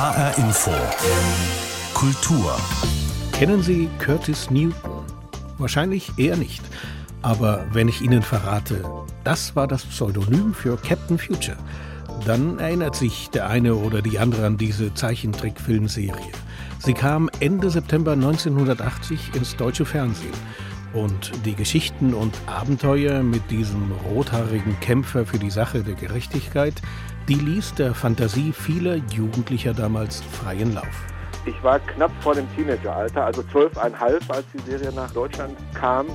HR Info. Kultur. Kennen Sie Curtis Newton? Wahrscheinlich eher nicht. Aber wenn ich Ihnen verrate, das war das Pseudonym für Captain Future, dann erinnert sich der eine oder die andere an diese Zeichentrickfilmserie. Sie kam Ende September 1980 ins deutsche Fernsehen. Und die Geschichten und Abenteuer mit diesem rothaarigen Kämpfer für die Sache der Gerechtigkeit, die ließ der Fantasie vieler Jugendlicher damals freien Lauf. Ich war knapp vor dem Teenageralter, also zwölfeinhalb, als die Serie nach Deutschland kam.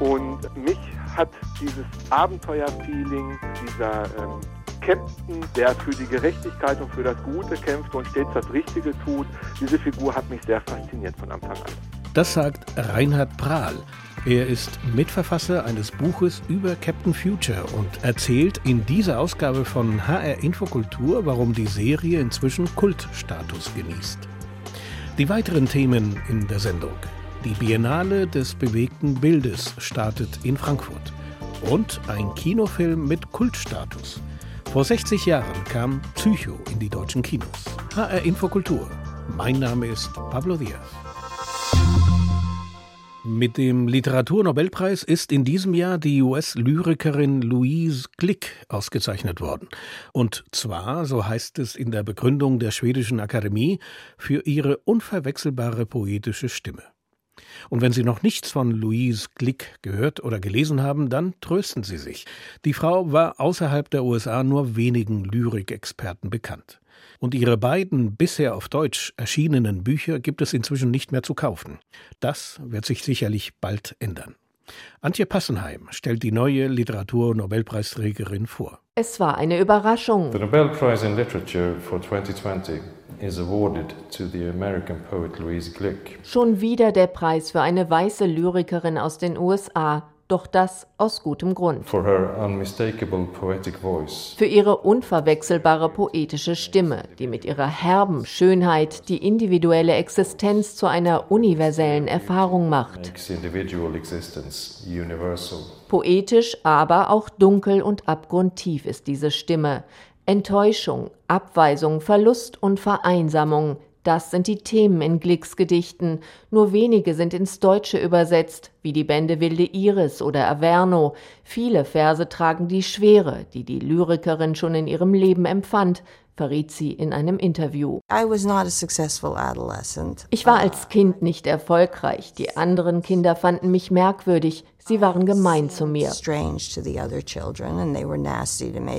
Und mich hat dieses Abenteuerfeeling, dieser ähm, Captain, der für die Gerechtigkeit und für das Gute kämpft und stets das Richtige tut, diese Figur hat mich sehr fasziniert von Anfang an. Das sagt Reinhard Prahl. Er ist Mitverfasser eines Buches über Captain Future und erzählt in dieser Ausgabe von HR Infokultur, warum die Serie inzwischen Kultstatus genießt. Die weiteren Themen in der Sendung. Die Biennale des bewegten Bildes startet in Frankfurt. Und ein Kinofilm mit Kultstatus. Vor 60 Jahren kam Psycho in die deutschen Kinos. HR Infokultur. Mein Name ist Pablo Diaz. Mit dem Literaturnobelpreis ist in diesem Jahr die US-Lyrikerin Louise Glick ausgezeichnet worden. Und zwar, so heißt es in der Begründung der schwedischen Akademie, für ihre unverwechselbare poetische Stimme. Und wenn Sie noch nichts von Louise Glick gehört oder gelesen haben, dann trösten Sie sich. Die Frau war außerhalb der USA nur wenigen Lyrikexperten bekannt und ihre beiden bisher auf Deutsch erschienenen Bücher gibt es inzwischen nicht mehr zu kaufen. Das wird sich sicherlich bald ändern. Antje Passenheim stellt die neue Literatur-Nobelpreisträgerin vor. Es war eine Überraschung. The Nobel Prize in Literature for 2020 is awarded to the American poet Louise Glick. Schon wieder der Preis für eine weiße Lyrikerin aus den USA, doch das aus gutem Grund. For her unmistakable poetic voice. Für ihre unverwechselbare poetische Stimme, die mit ihrer herben Schönheit die individuelle Existenz zu einer universellen Erfahrung macht. Poetisch, aber auch dunkel und abgrundtief ist diese Stimme. Enttäuschung, Abweisung, Verlust und Vereinsamung, das sind die Themen in Glicks Gedichten. Nur wenige sind ins Deutsche übersetzt, wie die Bände Wilde Iris oder Averno. Viele Verse tragen die Schwere, die die Lyrikerin schon in ihrem Leben empfand, verriet sie in einem Interview. Ich war als Kind nicht erfolgreich. Die anderen Kinder fanden mich merkwürdig. Sie waren gemein zu mir.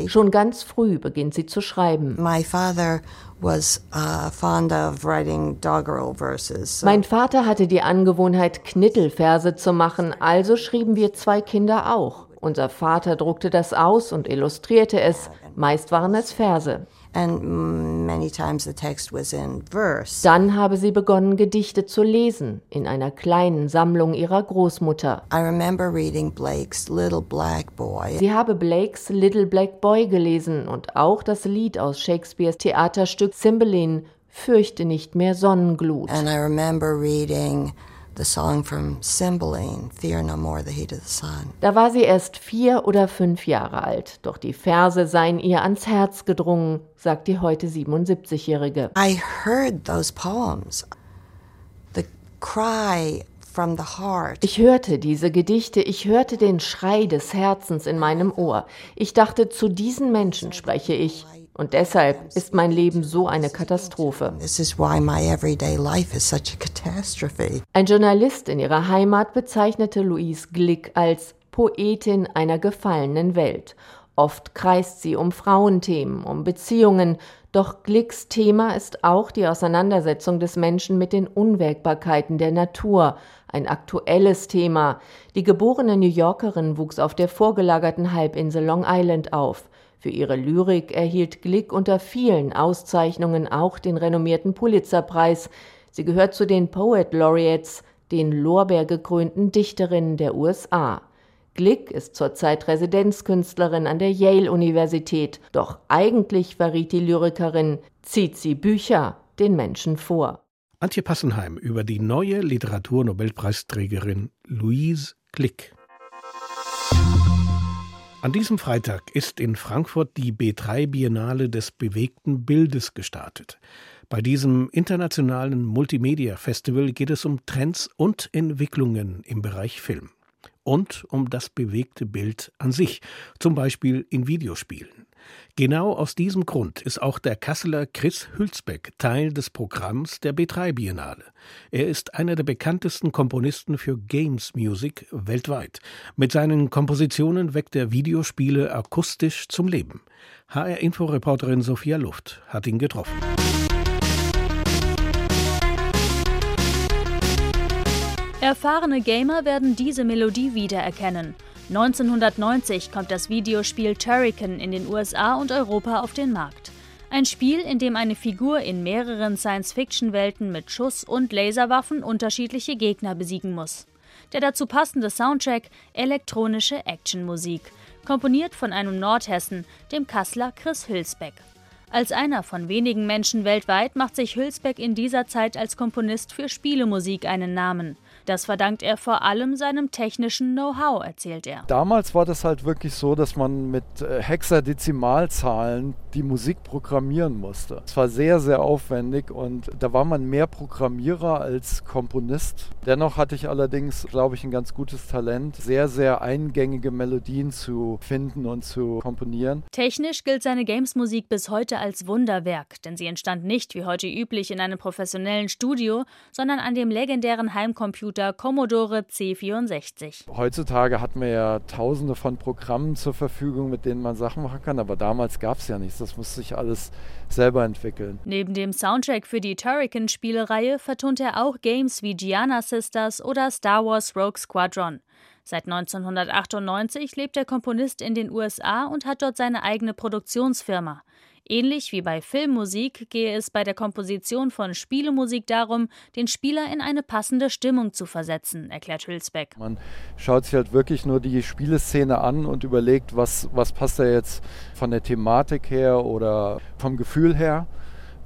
Schon ganz früh beginnt sie zu schreiben. My father was uh, fond of writing doggerel verses. So Mein Vater hatte die Angewohnheit, Knittelverse zu machen, also schrieben wir zwei Kinder auch. Unser Vater druckte das aus und illustrierte es. Meist waren es Verse. And many times the text was in verse. Dann habe sie begonnen, Gedichte zu lesen, in einer kleinen Sammlung ihrer Großmutter. I remember reading Blake's Little Black Boy. Sie habe Blakes Little Black Boy gelesen und auch das Lied aus Shakespeares Theaterstück Cymbeline, Fürchte nicht mehr Sonnenglut. And I remember reading the song from Cymbeline, Fear No More the Heat of the Sun. Da war sie erst vier oder fünf Jahre alt, doch die Verse seien ihr ans Herz gedrungen, sagt die heute 77-Jährige. I heard those poems. The cry from the heart. Ich hörte diese Gedichte, ich hörte den Schrei des Herzens in meinem Ohr. Ich dachte, zu diesen Menschen spreche ich. Und deshalb ist mein Leben so eine Katastrophe. Ein Journalist in ihrer Heimat bezeichnete Louise Glick als Poetin einer gefallenen Welt. Oft kreist sie um Frauenthemen, um Beziehungen, doch Glicks Thema ist auch die Auseinandersetzung des Menschen mit den Unwägbarkeiten der Natur, ein aktuelles Thema. Die geborene New Yorkerin wuchs auf der vorgelagerten Halbinsel Long Island auf. Für ihre Lyrik erhielt Glick unter vielen Auszeichnungen auch den renommierten Pulitzerpreis. Sie gehört zu den Poet Laureates, den lorbeergekrönten Dichterinnen der USA. Glick ist zurzeit Residenzkünstlerin an der Yale-Universität, doch eigentlich verriet die Lyrikerin, zieht sie Bücher den Menschen vor. Antje Passenheim über die neue Literaturnobelpreisträgerin Louise Glick. An diesem Freitag ist in Frankfurt die B3 Biennale des bewegten Bildes gestartet. Bei diesem internationalen Multimedia-Festival geht es um Trends und Entwicklungen im Bereich Film. Und um das bewegte Bild an sich, zum Beispiel in Videospielen. Genau aus diesem Grund ist auch der Kasseler Chris Hülsbeck Teil des Programms der B3 Biennale. Er ist einer der bekanntesten Komponisten für Games Music weltweit. Mit seinen Kompositionen weckt er Videospiele akustisch zum Leben. HR-Info-Reporterin Sophia Luft hat ihn getroffen. Erfahrene Gamer werden diese Melodie wiedererkennen. 1990 kommt das Videospiel Turrican in den USA und Europa auf den Markt. Ein Spiel, in dem eine Figur in mehreren Science-Fiction-Welten mit Schuss- und Laserwaffen unterschiedliche Gegner besiegen muss. Der dazu passende Soundtrack elektronische Actionmusik, komponiert von einem Nordhessen, dem Kassler Chris Hülsbeck. Als einer von wenigen Menschen weltweit macht sich Hülsbeck in dieser Zeit als Komponist für Spielemusik einen Namen. Das verdankt er vor allem seinem technischen Know-how, erzählt er. Damals war das halt wirklich so, dass man mit äh, Hexadezimalzahlen die Musik programmieren musste. Es war sehr, sehr aufwendig und da war man mehr Programmierer als Komponist. Dennoch hatte ich allerdings, glaube ich, ein ganz gutes Talent, sehr, sehr eingängige Melodien zu finden und zu komponieren. Technisch gilt seine Games-Musik bis heute als Wunderwerk, denn sie entstand nicht wie heute üblich in einem professionellen Studio, sondern an dem legendären Heimcomputer Computer Commodore C64. Heutzutage hat man ja tausende von Programmen zur Verfügung, mit denen man Sachen machen kann, aber damals gab es ja nichts. Das musste sich alles selber entwickeln. Neben dem Soundtrack für die Turrican-Spielereihe vertont er auch Games wie Gianna Sisters oder Star Wars Rogue Squadron. Seit 1998 lebt der Komponist in den USA und hat dort seine eigene Produktionsfirma. Ähnlich wie bei Filmmusik gehe es bei der Komposition von Spielemusik darum, den Spieler in eine passende Stimmung zu versetzen, erklärt Hülsbeck. Man schaut sich halt wirklich nur die Spieleszene an und überlegt, was, was passt da jetzt von der Thematik her oder vom Gefühl her.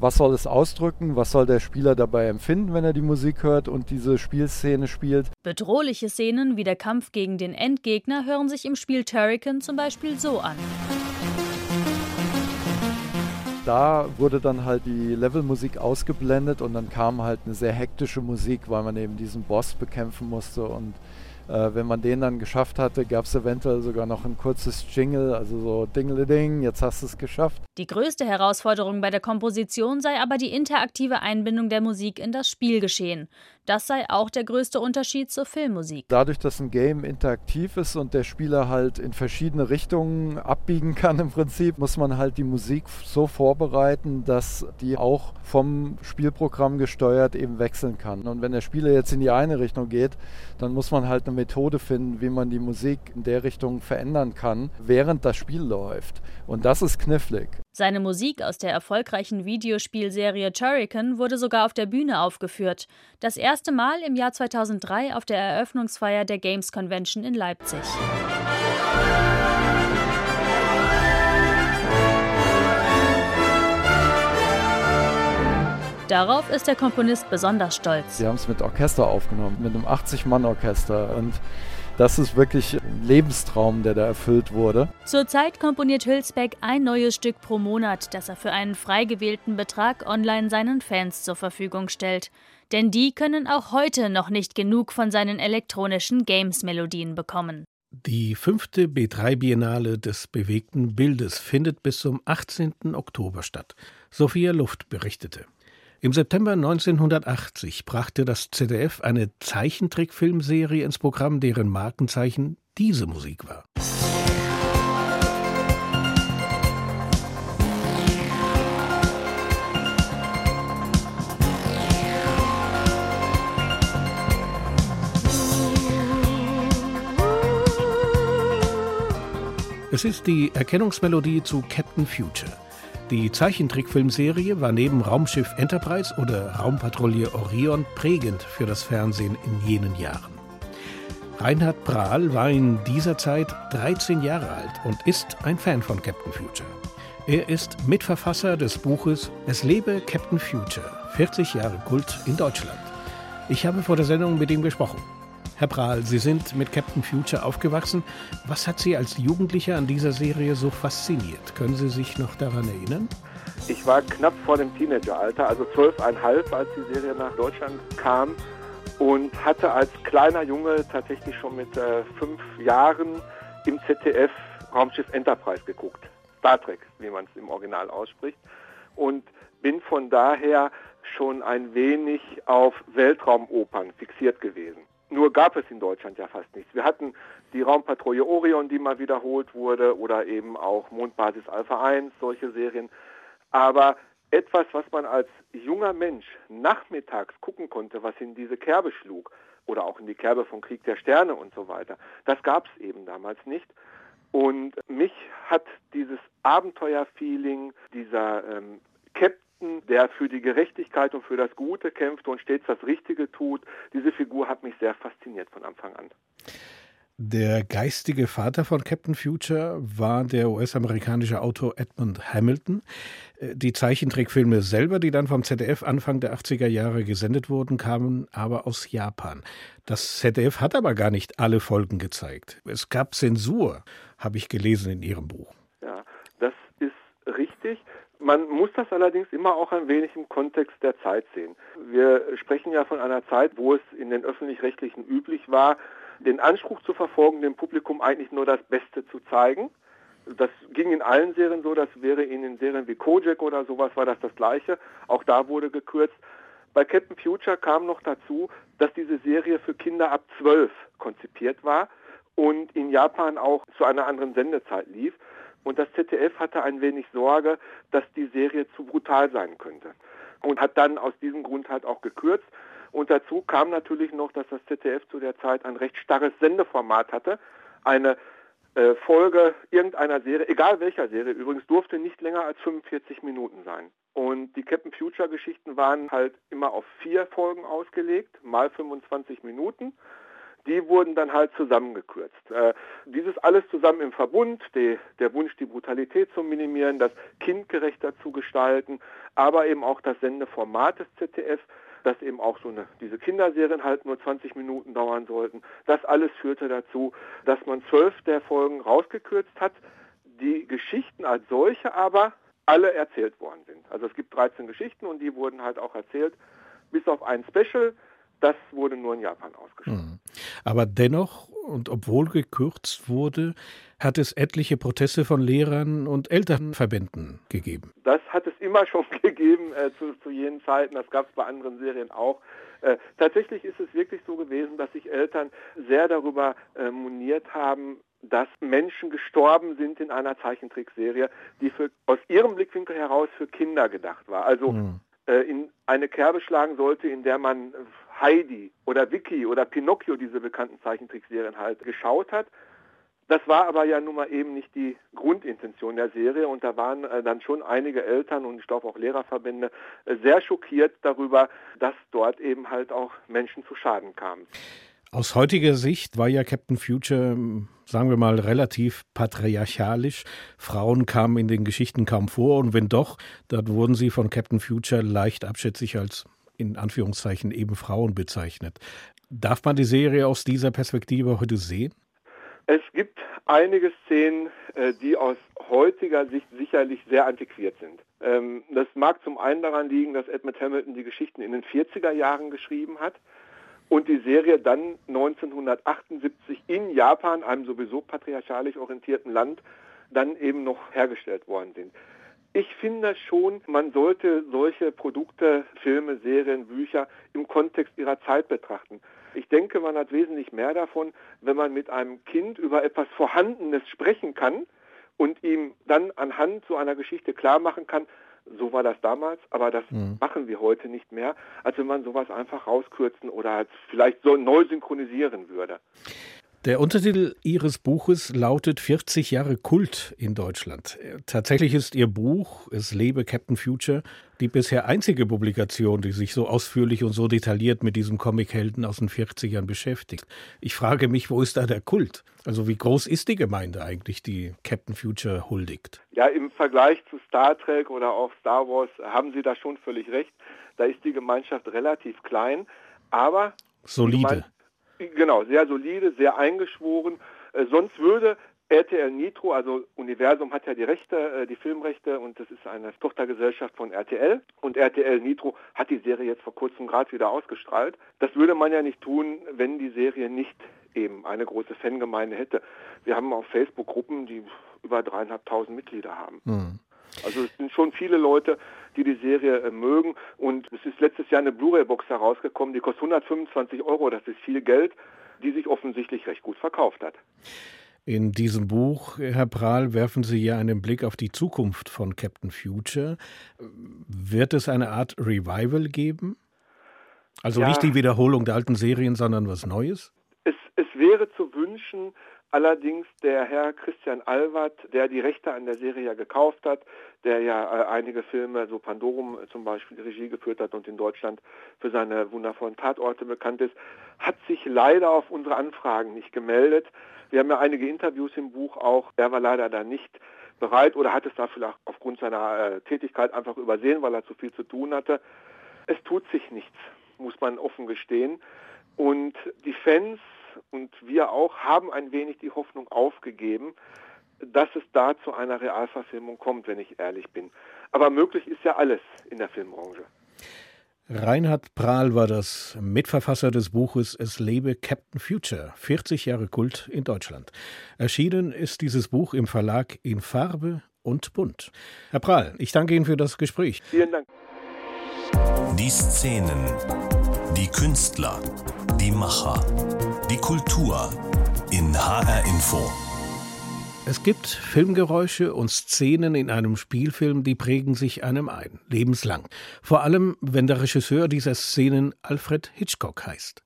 Was soll es ausdrücken? Was soll der Spieler dabei empfinden, wenn er die Musik hört und diese Spielszene spielt? Bedrohliche Szenen wie der Kampf gegen den Endgegner hören sich im Spiel Turrican zum Beispiel so an da wurde dann halt die Levelmusik ausgeblendet und dann kam halt eine sehr hektische Musik, weil man eben diesen Boss bekämpfen musste und äh, wenn man den dann geschafft hatte, gab es eventuell sogar noch ein kurzes Jingle, also so Dingeleding, jetzt hast du es geschafft. Die größte Herausforderung bei der Komposition sei aber die interaktive Einbindung der Musik in das Spielgeschehen. Das sei auch der größte Unterschied zur Filmmusik. Dadurch, dass ein Game interaktiv ist und der Spieler halt in verschiedene Richtungen abbiegen kann im Prinzip, muss man halt die Musik so vorbereiten, dass die auch vom Spielprogramm gesteuert eben wechseln kann. Und wenn der Spieler jetzt in die eine Richtung geht, dann muss man halt eine Methode finden, wie man die Musik in der Richtung verändern kann, während das Spiel läuft. Und das ist knifflig. Seine Musik aus der erfolgreichen Videospielserie Turrican wurde sogar auf der Bühne aufgeführt. Das erste Mal im Jahr 2003 auf der Eröffnungsfeier der Games Convention in Leipzig. Darauf ist der Komponist besonders stolz. Sie haben es mit Orchester aufgenommen, mit einem 80-Mann-Orchester. Und das ist wirklich ein Lebenstraum, der da erfüllt wurde. Zurzeit komponiert Hülsbeck ein neues Stück pro Monat, das er für einen frei gewählten Betrag online seinen Fans zur Verfügung stellt. Denn die können auch heute noch nicht genug von seinen elektronischen Games-Melodien bekommen. Die fünfte B3 Biennale des bewegten Bildes findet bis zum 18. Oktober statt. Sophia Luft berichtete. Im September 1980 brachte das ZDF eine Zeichentrickfilmserie ins Programm, deren Markenzeichen diese Musik war. Es ist die Erkennungsmelodie zu Captain Future. Die Zeichentrickfilmserie war neben Raumschiff Enterprise oder Raumpatrouille Orion prägend für das Fernsehen in jenen Jahren. Reinhard Prahl war in dieser Zeit 13 Jahre alt und ist ein Fan von Captain Future. Er ist Mitverfasser des Buches Es lebe Captain Future, 40 Jahre Kult in Deutschland. Ich habe vor der Sendung mit ihm gesprochen. Herr Prahl, Sie sind mit Captain Future aufgewachsen. Was hat Sie als Jugendlicher an dieser Serie so fasziniert? Können Sie sich noch daran erinnern? Ich war knapp vor dem Teenageralter, also zwölfeinhalb, als die Serie nach Deutschland kam und hatte als kleiner Junge tatsächlich schon mit äh, fünf Jahren im ZDF Raumschiff Enterprise geguckt. Star Trek, wie man es im Original ausspricht. Und bin von daher schon ein wenig auf Weltraumopern fixiert gewesen. Nur gab es in Deutschland ja fast nichts. Wir hatten die Raumpatrouille Orion, die mal wiederholt wurde, oder eben auch Mondbasis Alpha 1, solche Serien. Aber etwas, was man als junger Mensch nachmittags gucken konnte, was in diese Kerbe schlug, oder auch in die Kerbe von Krieg der Sterne und so weiter, das gab es eben damals nicht. Und mich hat dieses Abenteuerfeeling, dieser ähm, der für die Gerechtigkeit und für das Gute kämpft und stets das Richtige tut, diese Figur hat mich sehr fasziniert von Anfang an. Der geistige Vater von Captain Future war der US-amerikanische Autor Edmund Hamilton. Äh, die Zeichentrickfilme selber, die dann vom ZDF Anfang der 80er Jahre gesendet wurden, kamen aber aus Japan. Das ZDF hat aber gar nicht alle Folgen gezeigt. Es gab Zensur, habe ich gelesen in Ihrem Buch. Ja, das ist richtig. Man muss das allerdings immer auch ein wenig im Kontext der Zeit sehen. Wir sprechen ja von einer Zeit, wo es in den öffentlich-rechtlichen üblich war, den Anspruch zu verfolgen, dem Publikum eigentlich nur das Beste zu zeigen. Das ging in allen Serien so, das wäre in Serien wie Kojak oder sowas war das das gleiche. Auch da wurde gekürzt. Bei Captain Future kam noch dazu, dass diese Serie für Kinder ab 12 konzipiert war und in Japan auch zu einer anderen Sendezeit lief. Und das ZDF hatte ein wenig Sorge, dass die Serie zu brutal sein könnte. Und hat dann aus diesem Grund halt auch gekürzt. Und dazu kam natürlich noch, dass das ZDF zu der Zeit ein recht starres Sendeformat hatte. Eine äh, Folge irgendeiner Serie, egal welcher Serie übrigens, durfte nicht länger als 45 Minuten sein. Und die Captain Future Geschichten waren halt immer auf vier Folgen ausgelegt, mal 25 Minuten. Die wurden dann halt zusammengekürzt. Äh, dieses alles zusammen im Verbund, die, der Wunsch, die Brutalität zu minimieren, das kindgerechter zu gestalten, aber eben auch das Sendeformat des ZDF dass eben auch so eine, diese Kinderserien halt nur 20 Minuten dauern sollten. Das alles führte dazu, dass man zwölf der Folgen rausgekürzt hat, die Geschichten als solche aber alle erzählt worden sind. Also es gibt 13 Geschichten und die wurden halt auch erzählt, bis auf ein Special, das wurde nur in Japan ausgestrahlt. Aber dennoch, und obwohl gekürzt wurde, hat es etliche Proteste von Lehrern und Elternverbänden gegeben. Das hat es immer schon gegeben äh, zu, zu jenen Zeiten. Das gab es bei anderen Serien auch. Äh, tatsächlich ist es wirklich so gewesen, dass sich Eltern sehr darüber äh, moniert haben, dass Menschen gestorben sind in einer Zeichentrickserie, die für, aus ihrem Blickwinkel heraus für Kinder gedacht war. Also mhm. in eine Kerbe schlagen sollte, in der man Heidi oder Vicky oder Pinocchio, diese bekannten Zeichentrickserien halt geschaut hat. Das war aber ja nun mal eben nicht die Grundintention der Serie und da waren äh, dann schon einige Eltern und ich glaube auch Lehrerverbände äh, sehr schockiert darüber, dass dort eben halt auch Menschen zu Schaden kamen. Aus heutiger Sicht war ja Captain Future, sagen wir mal, relativ patriarchalisch. Frauen kamen in den Geschichten kaum vor und wenn doch, dann wurden sie von Captain Future leicht abschätzig als in Anführungszeichen eben Frauen bezeichnet. Darf man die Serie aus dieser Perspektive heute sehen? Es gibt einige Szenen, äh, die aus heutiger Sicht sicherlich sehr antiquiert sind. Ähm, das mag zum einen daran liegen, dass Edmund Hamilton die Geschichten in den 40er Jahren geschrieben hat und die Serie dann 1978 in Japan, einem sowieso patriarchalisch orientierten Land, dann eben noch hergestellt worden sind. Ich finde schon, man sollte solche Produkte, Filme, Serien, Bücher im Kontext ihrer Zeit betrachten. Ich denke, man hat wesentlich mehr davon, wenn man mit einem Kind über etwas Vorhandenes sprechen kann und ihm dann anhand so einer Geschichte klar machen kann, so war das damals, aber das mhm. machen wir heute nicht mehr, als wenn man sowas einfach rauskürzen oder vielleicht so neu synchronisieren würde. Der Untertitel Ihres Buches lautet 40 Jahre Kult in Deutschland. Tatsächlich ist Ihr Buch Es lebe Captain Future die bisher einzige Publikation, die sich so ausführlich und so detailliert mit diesem Comichelden aus den 40ern beschäftigt. Ich frage mich, wo ist da der Kult? Also wie groß ist die Gemeinde eigentlich, die Captain Future huldigt? Ja, im Vergleich zu Star Trek oder auch Star Wars haben Sie da schon völlig recht. Da ist die Gemeinschaft relativ klein, aber solide. Genau, sehr solide, sehr eingeschworen. Äh, sonst würde RTL Nitro, also Universum hat ja die Rechte, äh, die Filmrechte und das ist eine Tochtergesellschaft von RTL und RTL Nitro hat die Serie jetzt vor kurzem gerade wieder ausgestrahlt. Das würde man ja nicht tun, wenn die Serie nicht eben eine große Fangemeinde hätte. Wir haben auf Facebook Gruppen, die über dreieinhalbtausend Mitglieder haben. Mhm. Also es sind schon viele Leute, die die Serie äh, mögen und es ist letztes Jahr eine Blu-ray-Box herausgekommen, die kostet 125 Euro, das ist viel Geld, die sich offensichtlich recht gut verkauft hat. In diesem Buch, Herr Prahl, werfen Sie ja einen Blick auf die Zukunft von Captain Future. Wird es eine Art Revival geben? Also ja. nicht die Wiederholung der alten Serien, sondern was Neues? Es, es wäre zu wünschen, Allerdings der Herr Christian Alward, der die Rechte an der Serie ja gekauft hat, der ja äh, einige Filme, so Pandorum zum Beispiel, Regie geführt hat und in Deutschland für seine wundervollen Tatorte bekannt ist, hat sich leider auf unsere Anfragen nicht gemeldet. Wir haben ja einige Interviews im Buch auch. Er war leider da nicht bereit oder hat es da vielleicht aufgrund seiner äh, Tätigkeit einfach übersehen, weil er zu viel zu tun hatte. Es tut sich nichts, muss man offen gestehen. Und die Fans wir auch haben ein wenig die Hoffnung aufgegeben, dass es da zu einer Realverfilmung kommt, wenn ich ehrlich bin. Aber möglich ist ja alles in der Filmbranche. Reinhard Prahl war das Mitverfasser des Buches Es lebe Captain Future, 40 Jahre Kult in Deutschland. Erschienen ist dieses Buch im Verlag in Farbe und Bunt. Herr Prahl, ich danke Ihnen für das Gespräch. Vielen Dank. Die Szenen, die Künstler, die Macher, die Kultur in HR Info. Es gibt Filmgeräusche und Szenen in einem Spielfilm, die prägen sich einem ein, lebenslang. Vor allem, wenn der Regisseur dieser Szenen Alfred Hitchcock heißt.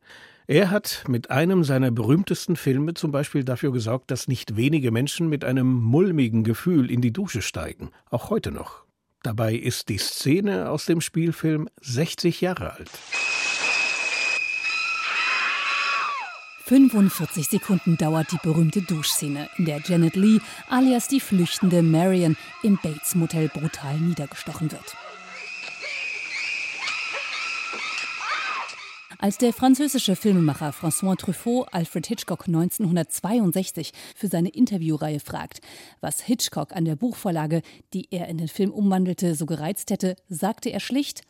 Er hat mit einem seiner berühmtesten Filme zum Beispiel dafür gesorgt, dass nicht wenige Menschen mit einem mulmigen Gefühl in die Dusche steigen, auch heute noch. Dabei ist die Szene aus dem Spielfilm 60 Jahre alt. 45 Sekunden dauert die berühmte Duschszene, in der Janet Lee alias die flüchtende Marion im Bates Motel brutal niedergestochen wird. Als der französische Filmemacher François Truffaut Alfred Hitchcock 1962 für seine Interviewreihe fragt, was Hitchcock an der Buchvorlage, die er in den Film umwandelte, so gereizt hätte, sagte er schlicht: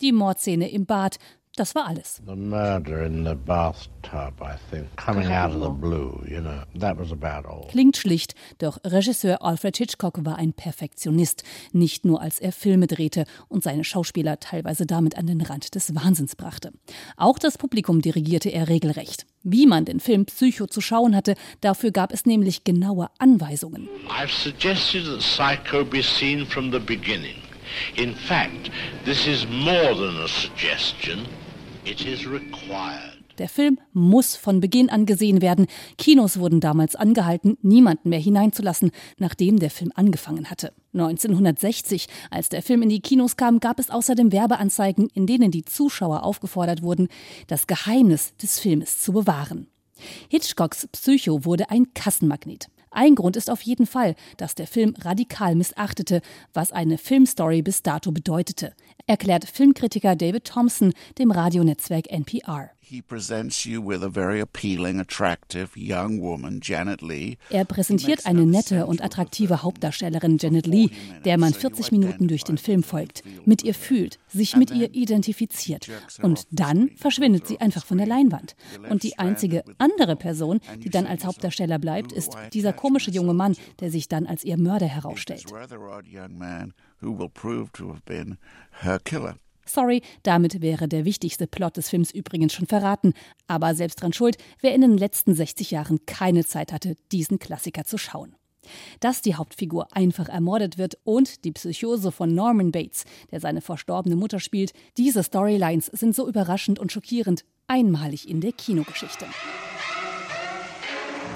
Die Mordszene im Bad das war alles. The murder in the bathtub, I think, coming out of the blue, you know, that was about all. Klingt schlicht, doch Regisseur Alfred Hitchcock war ein Perfektionist, nicht nur als er Filme drehte und seine Schauspieler teilweise damit an den Rand des Wahnsinns brachte. Auch das Publikum dirigierte er regelrecht. Wie man den Film Psycho zu schauen hatte, dafür gab es nämlich genaue Anweisungen. I've suggested that Psycho be seen from the beginning. In fact, this is more than a suggestion. Der Film muss von Beginn an gesehen werden. Kinos wurden damals angehalten, niemanden mehr hineinzulassen, nachdem der Film angefangen hatte. 1960, als der Film in die Kinos kam, gab es außerdem Werbeanzeigen, in denen die Zuschauer aufgefordert wurden, das Geheimnis des Filmes zu bewahren. Hitchcocks Psycho wurde ein Kassenmagnet. Ein Grund ist auf jeden Fall, dass der Film radikal missachtete, was eine Filmstory bis dato bedeutete, erklärt Filmkritiker David Thompson dem Radionetzwerk NPR. Er präsentiert eine nette und attraktive Hauptdarstellerin Janet Lee, der man 40 Minuten durch den Film folgt, mit ihr fühlt, sich mit ihr identifiziert. Und dann verschwindet sie einfach von der Leinwand. Und die einzige andere Person, die dann als Hauptdarsteller bleibt, ist dieser komische junge Mann, der sich dann als ihr Mörder herausstellt. Sorry, damit wäre der wichtigste Plot des Films übrigens schon verraten. Aber selbst dran schuld, wer in den letzten 60 Jahren keine Zeit hatte, diesen Klassiker zu schauen. Dass die Hauptfigur einfach ermordet wird und die Psychose von Norman Bates, der seine verstorbene Mutter spielt, diese Storylines sind so überraschend und schockierend, einmalig in der Kinogeschichte.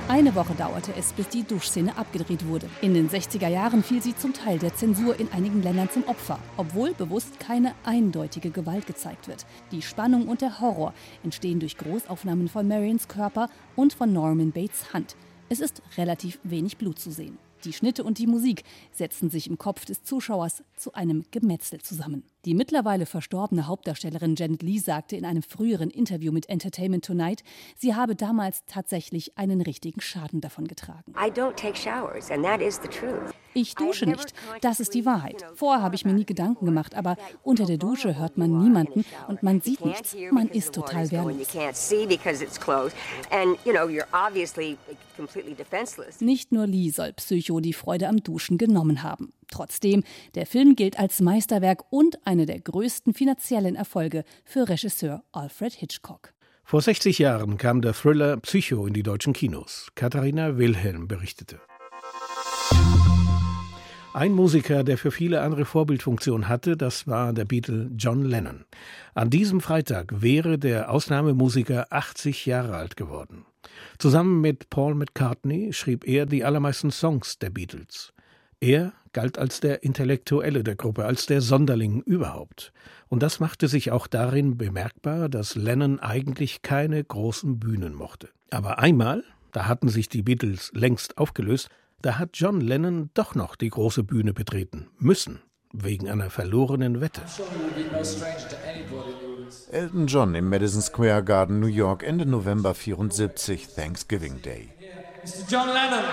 Eine Woche dauerte es, bis die Duschszene abgedreht wurde. In den 60er Jahren fiel sie zum Teil der Zensur in einigen Ländern zum Opfer, obwohl bewusst keine eindeutige Gewalt gezeigt wird. Die Spannung und der Horror entstehen durch Großaufnahmen von Marions Körper und von Norman Bates Hand. Es ist relativ wenig Blut zu sehen. Die Schnitte und die Musik setzen sich im Kopf des Zuschauers zu einem Gemetzel zusammen. Die mittlerweile verstorbene Hauptdarstellerin Janet Lee sagte in einem früheren Interview mit Entertainment Tonight, sie habe damals tatsächlich einen richtigen Schaden davon getragen. Ich dusche nicht, das ist die Wahrheit. Vorher habe ich mir nie Gedanken gemacht, aber unter der Dusche hört man niemanden und man sieht nichts. Man ist total wehrlos. Nicht nur Lee soll Psycho die Freude am Duschen genommen haben. Trotzdem, der Film gilt als Meisterwerk und eine der größten finanziellen Erfolge für Regisseur Alfred Hitchcock. Vor 60 Jahren kam der Thriller Psycho in die deutschen Kinos. Katharina Wilhelm berichtete. Ein Musiker, der für viele andere Vorbildfunktion hatte, das war der Beatle John Lennon. An diesem Freitag wäre der Ausnahmemusiker 80 Jahre alt geworden. Zusammen mit Paul McCartney schrieb er die allermeisten Songs der Beatles. Er galt als der Intellektuelle der Gruppe, als der Sonderling überhaupt. Und das machte sich auch darin bemerkbar, dass Lennon eigentlich keine großen Bühnen mochte. Aber einmal, da hatten sich die Beatles längst aufgelöst, da hat John Lennon doch noch die große Bühne betreten müssen, wegen einer verlorenen Wette. Elton John im Madison Square Garden, New York, Ende November 74, Thanksgiving Day. Mr. John Lennon.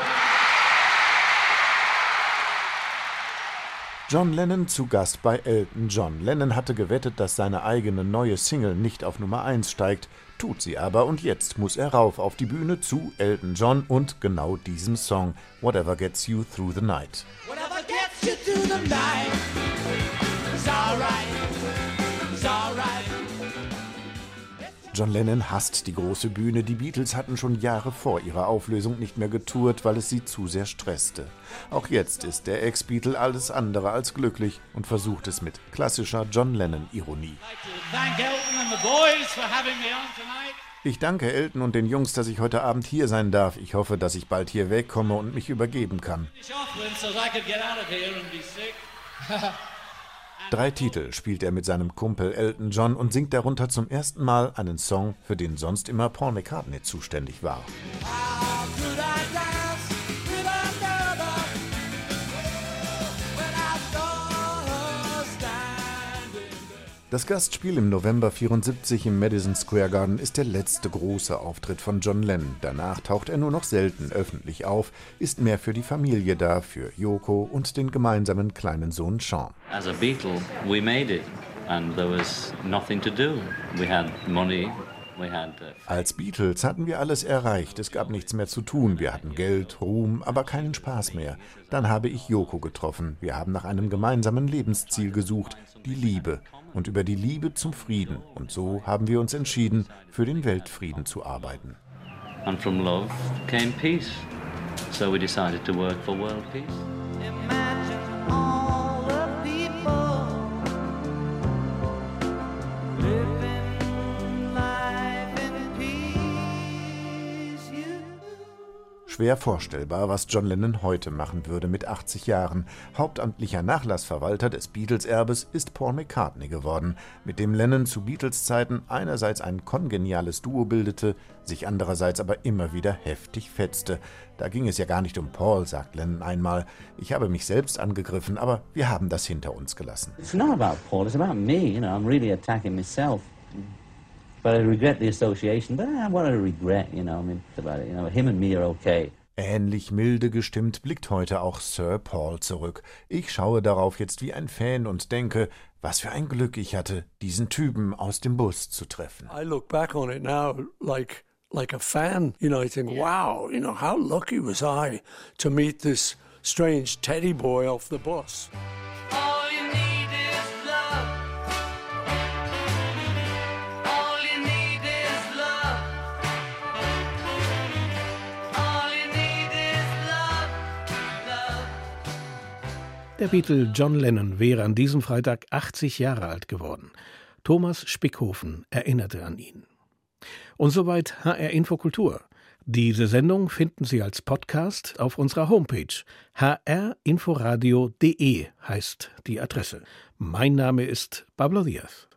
John Lennon zu Gast bei Elton John. Lennon hatte gewettet, dass seine eigene neue Single nicht auf Nummer 1 steigt, tut sie aber und jetzt muss er rauf auf die Bühne zu Elton John und genau diesem Song Whatever Gets You Through the Night. John Lennon hasst die große Bühne. Die Beatles hatten schon Jahre vor ihrer Auflösung nicht mehr getourt, weil es sie zu sehr stresste. Auch jetzt ist der Ex-Beatle alles andere als glücklich und versucht es mit klassischer John Lennon-Ironie. Ich danke Elton und den Jungs, dass ich heute Abend hier sein darf. Ich hoffe, dass ich bald hier wegkomme und mich übergeben kann. Drei Titel spielt er mit seinem Kumpel Elton John und singt darunter zum ersten Mal einen Song, für den sonst immer Paul McCartney zuständig war. Das Gastspiel im November 74 im Madison Square Garden ist der letzte große Auftritt von John Lennon. Danach taucht er nur noch selten öffentlich auf, ist mehr für die Familie da, für Yoko und den gemeinsamen kleinen Sohn Sean. As a Beatle, we made it and there was nothing to do. We had money, als Beatles hatten wir alles erreicht, es gab nichts mehr zu tun, wir hatten Geld, Ruhm, aber keinen Spaß mehr. Dann habe ich Yoko getroffen, wir haben nach einem gemeinsamen Lebensziel gesucht, die Liebe und über die Liebe zum Frieden. Und so haben wir uns entschieden, für den Weltfrieden zu arbeiten. And from love came peace. So we decided to work for world peace. Schwer vorstellbar, was John Lennon heute machen würde mit 80 Jahren. Hauptamtlicher Nachlassverwalter des Beatles-Erbes ist Paul McCartney geworden, mit dem Lennon zu Beatles-Zeiten einerseits ein kongeniales Duo bildete, sich andererseits aber immer wieder heftig fetzte. Da ging es ja gar nicht um Paul, sagt Lennon einmal. Ich habe mich selbst angegriffen, aber wir haben das hinter uns gelassen. It's not about Paul, it's about me. You know, I'm really attacking myself. But I regret the association. But I want to regret, you know, I mean, about it. You know, him and me are okay. Ähnlich milde gestimmt blickt heute auch Sir Paul zurück. Ich schaue darauf jetzt wie ein Fan und denke, was für ein Glück ich hatte, diesen Typen aus dem Bus zu treffen. I look back on it now like like a fan, you know, I think, wow, you know, how lucky was I to meet this strange teddy boy off the bus. Der Beatle John Lennon wäre an diesem Freitag 80 Jahre alt geworden. Thomas Spickhofen erinnerte an ihn. Und soweit HR Infokultur. Diese Sendung finden Sie als Podcast auf unserer Homepage. hrinforadio.de heißt die Adresse. Mein Name ist Pablo Diaz.